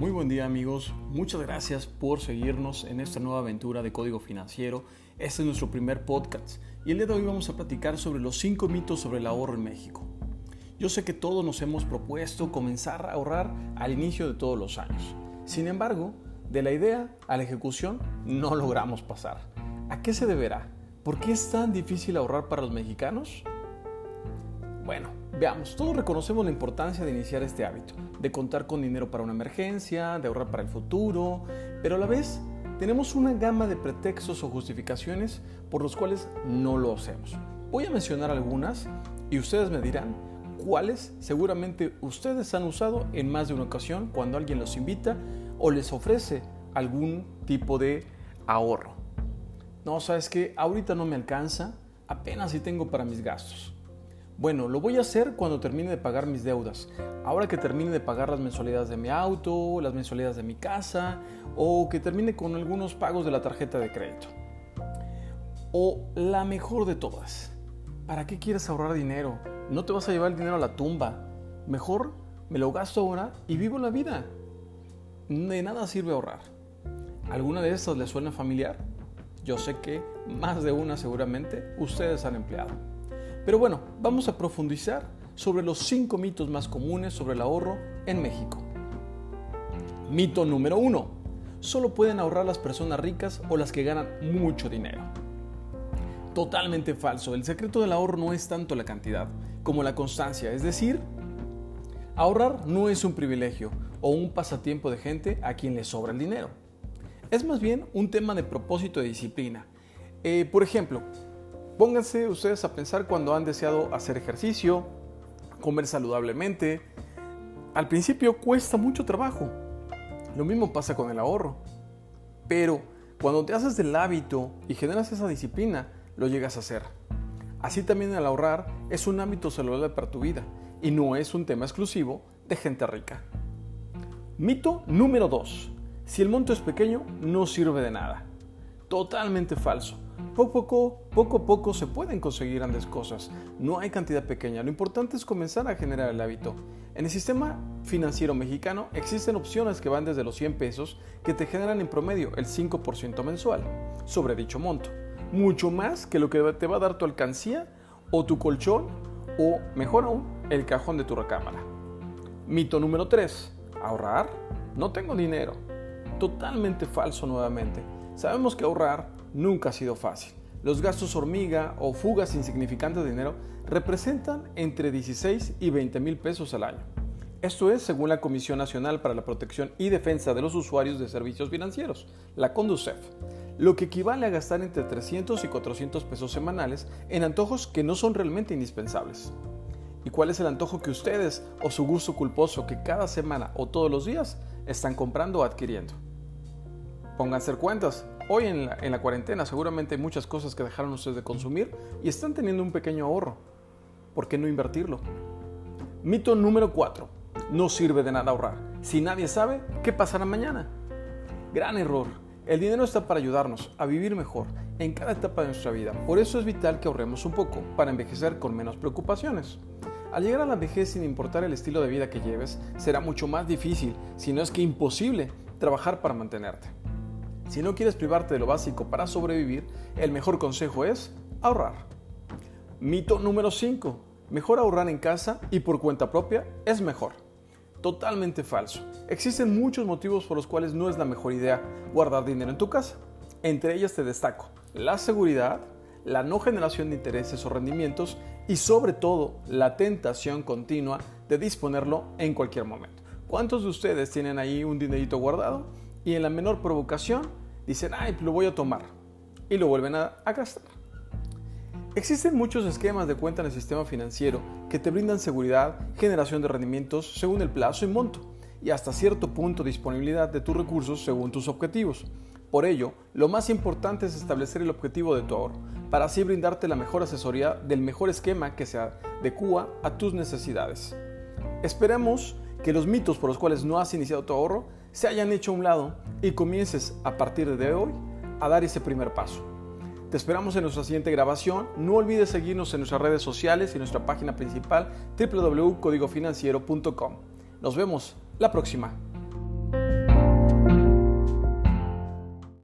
Muy buen día amigos, muchas gracias por seguirnos en esta nueva aventura de Código Financiero. Este es nuestro primer podcast y el día de hoy vamos a platicar sobre los 5 mitos sobre el ahorro en México. Yo sé que todos nos hemos propuesto comenzar a ahorrar al inicio de todos los años. Sin embargo, de la idea a la ejecución no logramos pasar. ¿A qué se deberá? ¿Por qué es tan difícil ahorrar para los mexicanos? Bueno, veamos, todos reconocemos la importancia de iniciar este hábito, de contar con dinero para una emergencia, de ahorrar para el futuro, pero a la vez tenemos una gama de pretextos o justificaciones por los cuales no lo hacemos. Voy a mencionar algunas y ustedes me dirán cuáles seguramente ustedes han usado en más de una ocasión cuando alguien los invita o les ofrece algún tipo de ahorro. No, sabes que ahorita no me alcanza, apenas si tengo para mis gastos. Bueno, lo voy a hacer cuando termine de pagar mis deudas. Ahora que termine de pagar las mensualidades de mi auto, las mensualidades de mi casa o que termine con algunos pagos de la tarjeta de crédito. O la mejor de todas. ¿Para qué quieres ahorrar dinero? No te vas a llevar el dinero a la tumba. Mejor me lo gasto ahora y vivo la vida. De nada sirve ahorrar. ¿Alguna de estas les suena familiar? Yo sé que más de una seguramente ustedes han empleado. Pero bueno, vamos a profundizar sobre los cinco mitos más comunes sobre el ahorro en México. Mito número uno. Solo pueden ahorrar las personas ricas o las que ganan mucho dinero. Totalmente falso. El secreto del ahorro no es tanto la cantidad como la constancia. Es decir, ahorrar no es un privilegio o un pasatiempo de gente a quien le sobra el dinero. Es más bien un tema de propósito de disciplina. Eh, por ejemplo, Pónganse ustedes a pensar cuando han deseado hacer ejercicio, comer saludablemente. Al principio cuesta mucho trabajo. Lo mismo pasa con el ahorro. Pero cuando te haces del hábito y generas esa disciplina, lo llegas a hacer. Así también el ahorrar es un hábito saludable para tu vida y no es un tema exclusivo de gente rica. Mito número 2. Si el monto es pequeño, no sirve de nada. Totalmente falso. Poco a poco, poco a poco se pueden conseguir grandes cosas. No hay cantidad pequeña. Lo importante es comenzar a generar el hábito. En el sistema financiero mexicano existen opciones que van desde los 100 pesos que te generan en promedio el 5% mensual sobre dicho monto. Mucho más que lo que te va a dar tu alcancía o tu colchón o, mejor aún, el cajón de tu recámara. Mito número 3. Ahorrar. No tengo dinero. Totalmente falso nuevamente. Sabemos que ahorrar nunca ha sido fácil. Los gastos hormiga o fugas insignificantes de dinero representan entre 16 y 20 mil pesos al año. Esto es según la Comisión Nacional para la Protección y Defensa de los Usuarios de Servicios Financieros, la CONDUCEF, lo que equivale a gastar entre 300 y 400 pesos semanales en antojos que no son realmente indispensables. ¿Y cuál es el antojo que ustedes o su gusto culposo que cada semana o todos los días están comprando o adquiriendo? Pónganse cuentas, Hoy en la, cuarentena seguramente hay muchas cosas que dejaron ustedes de consumir y están teniendo un pequeño ahorro. ¿Por qué no invertirlo? Mito número 4. No sirve de nada ahorrar. Si nadie sabe, ¿qué pasará mañana? Gran error. El dinero está para ayudarnos a vivir mejor en cada etapa de nuestra vida. Por eso es vital que ahorremos un poco para envejecer con menos preocupaciones. Al llegar a la vejez sin importar el estilo de vida que lleves, será mucho más difícil, si no es que imposible, trabajar para mantenerte. Si no quieres privarte de lo básico para sobrevivir, el mejor consejo es ahorrar. Mito número 5. Mejor ahorrar en casa y por cuenta propia es mejor. Totalmente falso. Existen muchos motivos por los cuales no es la mejor idea guardar dinero en tu casa. Entre ellas te destaco la seguridad, la no generación de intereses o rendimientos y sobre todo la tentación continua de disponerlo en cualquier momento. ¿Cuántos de ustedes tienen ahí un dinerito guardado y en la menor provocación dicen, ay, lo voy a tomar y lo vuelven a, gastar. Existen muchos esquemas de cuenta en el sistema financiero que te brindan seguridad, generación de rendimientos según el plazo y monto, y hasta cierto punto disponibilidad de tus recursos según tus objetivos. Por ello, lo más importante es establecer el objetivo de tu ahorro, para así brindarte la mejor asesoría del mejor esquema que se adecua a tus necesidades. Esperemos que los mitos por los cuales no has iniciado tu ahorro se hayan hecho a un lado y comiences a partir de hoy a dar ese primer paso. Te esperamos en nuestra siguiente grabación. No olvides seguirnos en nuestras redes sociales y nuestra página principal www.codigofinanciero.com. Nos vemos la próxima.